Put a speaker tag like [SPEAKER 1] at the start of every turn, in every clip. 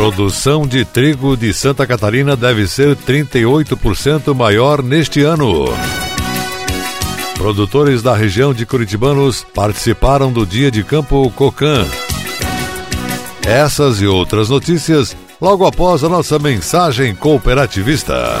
[SPEAKER 1] Produção de trigo de Santa Catarina deve ser 38% maior neste ano. Produtores da região de Curitibanos participaram do Dia de Campo Cocan. Essas e outras notícias logo após a nossa mensagem cooperativista.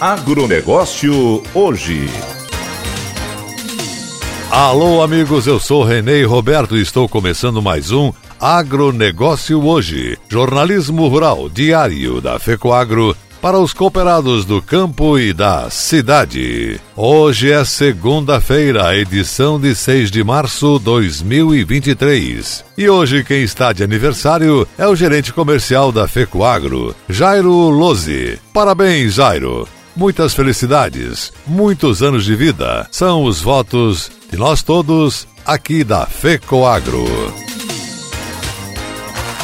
[SPEAKER 2] Agronegócio hoje.
[SPEAKER 1] Alô, amigos, eu sou Renê Roberto e estou começando mais um Agronegócio hoje. Jornalismo rural diário da FECOAGro para os cooperados do campo e da cidade. Hoje é segunda-feira, edição de 6 de março de 2023. E hoje quem está de aniversário é o gerente comercial da Fecoagro, Jairo Lose. Parabéns, Jairo. Muitas felicidades, muitos anos de vida. São os votos de nós todos aqui da FECOAGro.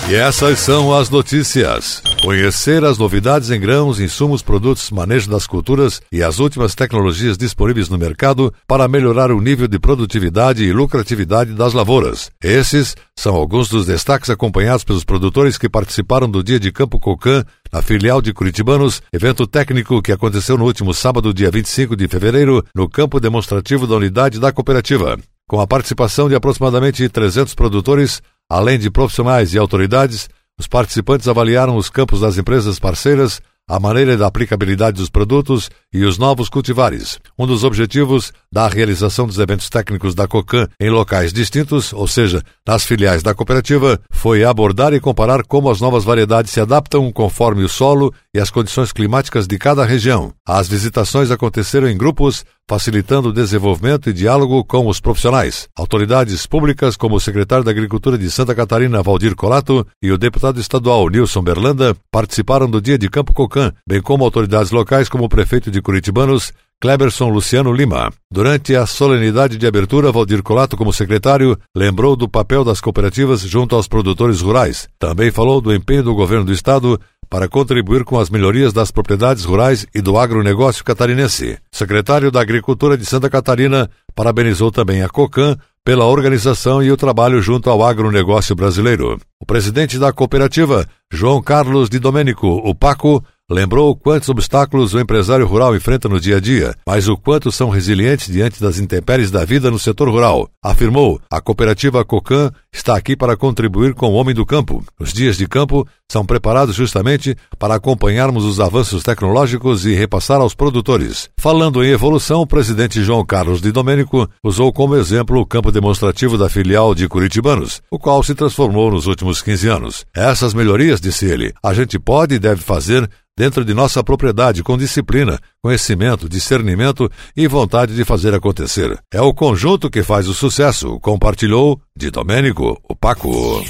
[SPEAKER 1] E essas são as notícias. Conhecer as novidades em grãos, insumos, produtos, manejo das culturas e as últimas tecnologias disponíveis no mercado para melhorar o nível de produtividade e lucratividade das lavouras. Esses são alguns dos destaques acompanhados pelos produtores que participaram do Dia de Campo Cocan na filial de Curitibanos, evento técnico que aconteceu no último sábado, dia 25 de fevereiro, no campo demonstrativo da unidade da cooperativa. Com a participação de aproximadamente 300 produtores, Além de profissionais e autoridades, os participantes avaliaram os campos das empresas parceiras, a maneira da aplicabilidade dos produtos e os novos cultivares. Um dos objetivos da realização dos eventos técnicos da COCAN em locais distintos, ou seja, nas filiais da cooperativa, foi abordar e comparar como as novas variedades se adaptam conforme o solo e as condições climáticas de cada região. As visitações aconteceram em grupos, facilitando o desenvolvimento e diálogo com os profissionais. Autoridades públicas, como o secretário da Agricultura de Santa Catarina, Valdir Colato, e o deputado estadual Nilson Berlanda, participaram do Dia de Campo Cocan, bem como autoridades locais, como o prefeito de Curitibanos, Kleberson Luciano Lima. Durante a solenidade de abertura, Valdir Colato, como secretário, lembrou do papel das cooperativas junto aos produtores rurais. Também falou do empenho do governo do estado para contribuir com as melhorias das propriedades rurais e do agronegócio catarinense. Secretário da Agricultura de Santa Catarina parabenizou também a COCAN pela organização e o trabalho junto ao agronegócio brasileiro. O presidente da cooperativa, João Carlos de Domênico, o Paco, Lembrou quantos obstáculos o empresário rural enfrenta no dia a dia, mas o quanto são resilientes diante das intempéries da vida no setor rural. Afirmou: a cooperativa Cocan está aqui para contribuir com o homem do campo. Os dias de campo são preparados justamente para acompanharmos os avanços tecnológicos e repassar aos produtores. Falando em evolução, o presidente João Carlos de Domênico usou como exemplo o campo demonstrativo da filial de Curitibanos, o qual se transformou nos últimos 15 anos. Essas melhorias, disse ele, a gente pode e deve fazer dentro de nossa propriedade com disciplina, conhecimento, discernimento e vontade de fazer acontecer. É o conjunto que faz o sucesso, compartilhou de Domênico o Paco.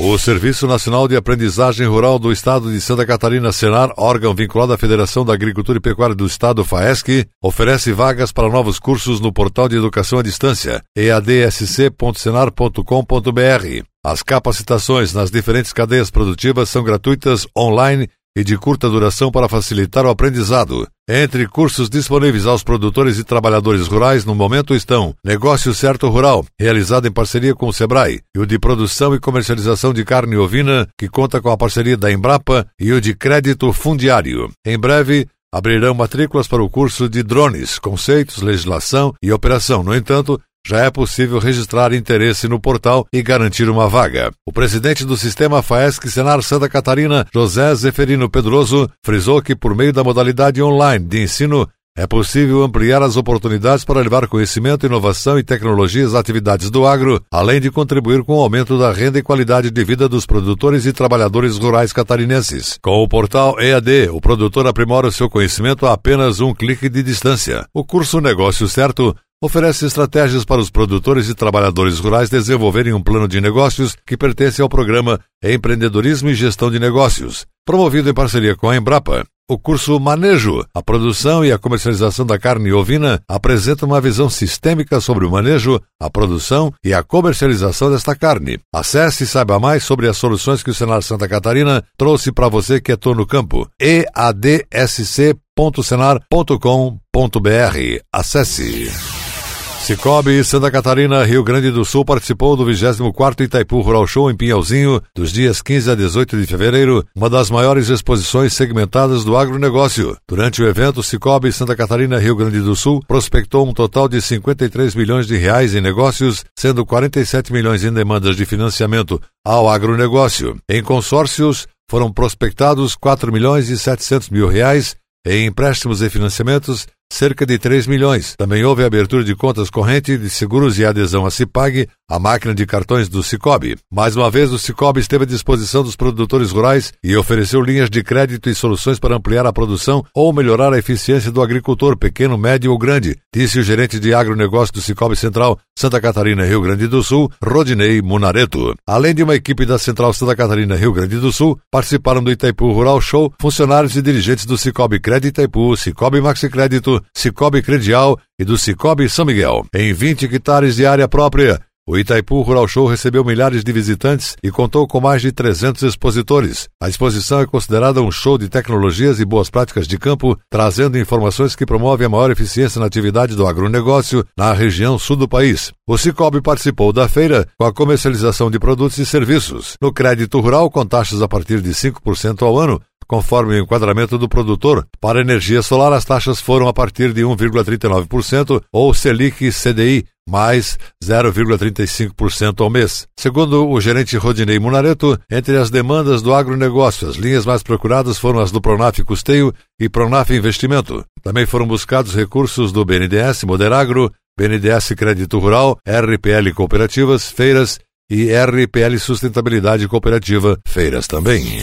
[SPEAKER 1] O Serviço Nacional de Aprendizagem Rural do Estado de Santa Catarina, Senar, órgão vinculado à Federação da Agricultura e Pecuária do Estado, FAESC, oferece vagas para novos cursos no portal de educação à distância, eadsc.senar.com.br. As capacitações nas diferentes cadeias produtivas são gratuitas online e de curta duração para facilitar o aprendizado. Entre cursos disponíveis aos produtores e trabalhadores rurais no momento estão Negócio Certo Rural, realizado em parceria com o Sebrae, e o de Produção e Comercialização de Carne Ovina, que conta com a parceria da Embrapa, e o de Crédito Fundiário. Em breve, abrirão matrículas para o curso de drones, conceitos, legislação e operação. No entanto, já é possível registrar interesse no portal e garantir uma vaga. O presidente do sistema FAESC Senar Santa Catarina, José Zeferino Pedroso, frisou que por meio da modalidade online de ensino é possível ampliar as oportunidades para levar conhecimento, inovação e tecnologias às atividades do agro, além de contribuir com o aumento da renda e qualidade de vida dos produtores e trabalhadores rurais catarinenses. Com o portal EAD, o produtor aprimora o seu conhecimento a apenas um clique de distância. O curso Negócio Certo oferece estratégias para os produtores e trabalhadores rurais desenvolverem um plano de negócios que pertence ao programa Empreendedorismo e Gestão de Negócios, promovido em parceria com a Embrapa. O curso Manejo, a produção e a comercialização da carne ovina apresenta uma visão sistêmica sobre o manejo, a produção e a comercialização desta carne. Acesse e saiba mais sobre as soluções que o Senar Santa Catarina trouxe para você que atua no campo. eadsc.senar.com.br. Acesse. Cicobi Santa Catarina, Rio Grande do Sul participou do 24º Itaipu Rural Show em Pinhalzinho, dos dias 15 a 18 de fevereiro, uma das maiores exposições segmentadas do agronegócio. Durante o evento, Cicobi Santa Catarina, Rio Grande do Sul prospectou um total de 53 milhões de reais em negócios, sendo 47 milhões em demandas de financiamento ao agronegócio. Em consórcios, foram prospectados 4 milhões e 700 mil reais em empréstimos e financiamentos cerca de 3 milhões. Também houve abertura de contas corrente de seguros e adesão a Cipag, a máquina de cartões do Cicobi. Mais uma vez, o Cicobi esteve à disposição dos produtores rurais e ofereceu linhas de crédito e soluções para ampliar a produção ou melhorar a eficiência do agricultor pequeno, médio ou grande, disse o gerente de agronegócio do Cicobi Central, Santa Catarina, Rio Grande do Sul, Rodinei Munareto. Além de uma equipe da Central Santa Catarina, Rio Grande do Sul, participaram do Itaipu Rural Show funcionários e dirigentes do Cicobi Crédito Itaipu, Cicobi Maxi Crédito, Cicobi Credial e do Cicobi São Miguel. Em 20 hectares de área própria, o Itaipu Rural Show recebeu milhares de visitantes e contou com mais de 300 expositores. A exposição é considerada um show de tecnologias e boas práticas de campo, trazendo informações que promovem a maior eficiência na atividade do agronegócio na região sul do país. O Cicobi participou da feira com a comercialização de produtos e serviços. No crédito rural, com taxas a partir de 5% ao ano, Conforme o enquadramento do produtor, para energia solar as taxas foram a partir de 1,39% ou Selic CDI mais 0,35% ao mês. Segundo o gerente Rodinei Munareto, entre as demandas do agronegócio, as linhas mais procuradas foram as do Pronaf Custeio e Pronaf Investimento. Também foram buscados recursos do BNDES Moderagro, BNDES Crédito Rural, RPL Cooperativas, Feiras e RPL Sustentabilidade Cooperativa, Feiras também.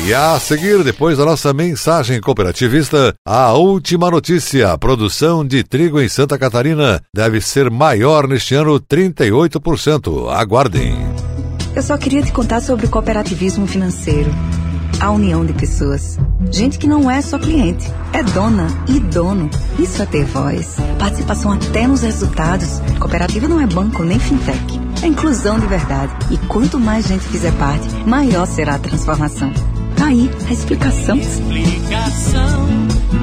[SPEAKER 1] E a seguir, depois da nossa mensagem cooperativista, a última notícia: a produção de trigo em Santa Catarina deve ser maior neste ano 38%. Aguardem.
[SPEAKER 3] Eu só queria te contar sobre o cooperativismo financeiro. A união de pessoas. Gente que não é só cliente, é dona e dono. Isso é ter voz. Participação até nos resultados. Cooperativa não é banco nem fintech. É inclusão de verdade. E quanto mais gente fizer parte, maior será a transformação. Tá aí a explicação. Explicação,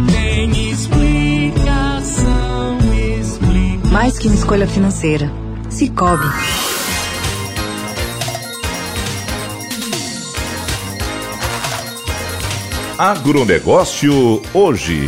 [SPEAKER 3] tem explicação, explicação. Mais que uma escolha financeira. Cicobi.
[SPEAKER 2] Agronegócio hoje.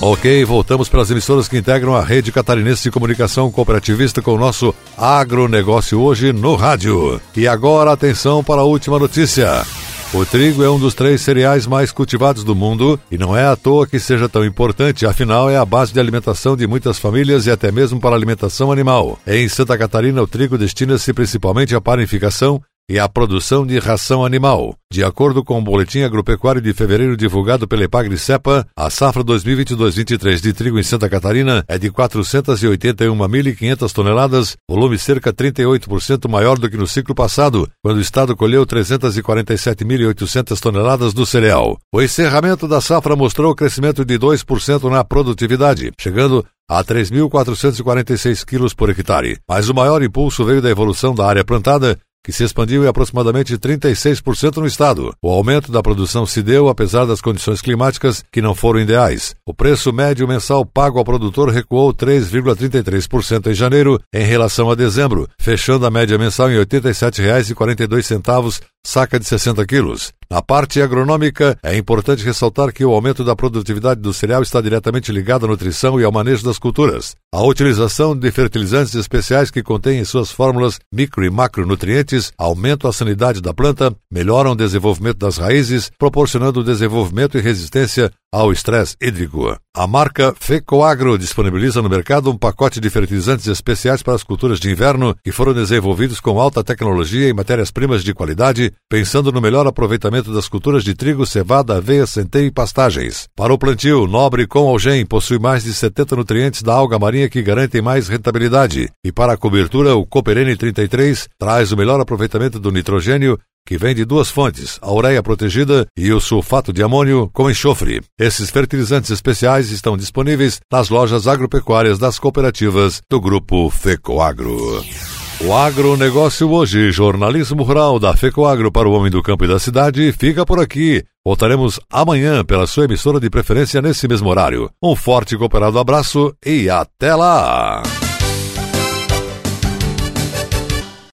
[SPEAKER 1] Ok, voltamos para as emissoras que integram a rede catarinense de comunicação cooperativista com o nosso agronegócio hoje no rádio. E agora atenção para a última notícia. O trigo é um dos três cereais mais cultivados do mundo e não é à toa que seja tão importante, afinal é a base de alimentação de muitas famílias e até mesmo para alimentação animal. Em Santa Catarina, o trigo destina-se principalmente à panificação e a produção de ração animal. De acordo com o Boletim Agropecuário de fevereiro divulgado pela Epagri-Cepa, a safra 2022-23 de trigo em Santa Catarina é de 481.500 toneladas, volume cerca 38% maior do que no ciclo passado, quando o estado colheu 347.800 toneladas do cereal. O encerramento da safra mostrou crescimento de 2% na produtividade, chegando a 3.446 quilos por hectare. Mas o maior impulso veio da evolução da área plantada, que se expandiu em aproximadamente 36% no estado. O aumento da produção se deu apesar das condições climáticas que não foram ideais. O preço médio mensal pago ao produtor recuou 3,33% em janeiro em relação a dezembro, fechando a média mensal em R$ 87,42 saca de 60 quilos. Na parte agronômica, é importante ressaltar que o aumento da produtividade do cereal está diretamente ligado à nutrição e ao manejo das culturas. A utilização de fertilizantes especiais que contêm em suas fórmulas micro e macronutrientes aumentam a sanidade da planta, melhoram o desenvolvimento das raízes, proporcionando desenvolvimento e resistência ao estresse hídrico. A marca Fecoagro disponibiliza no mercado um pacote de fertilizantes especiais para as culturas de inverno que foram desenvolvidos com alta tecnologia e matérias-primas de qualidade, pensando no melhor aproveitamento das culturas de trigo, cevada, aveia, centeio e pastagens. Para o plantio, Nobre com Algem possui mais de 70 nutrientes da alga marinha que garantem mais rentabilidade. E para a cobertura, o Cooperene 33 traz o melhor aproveitamento do nitrogênio que vem de duas fontes, a ureia protegida e o sulfato de amônio com enxofre. Esses fertilizantes especiais estão disponíveis nas lojas agropecuárias das cooperativas do Grupo FECOAGRO. O agronegócio hoje, jornalismo rural da FECOAGRO para o homem do campo e da cidade, fica por aqui. Voltaremos amanhã pela sua emissora de preferência nesse mesmo horário. Um forte e cooperado abraço e até lá!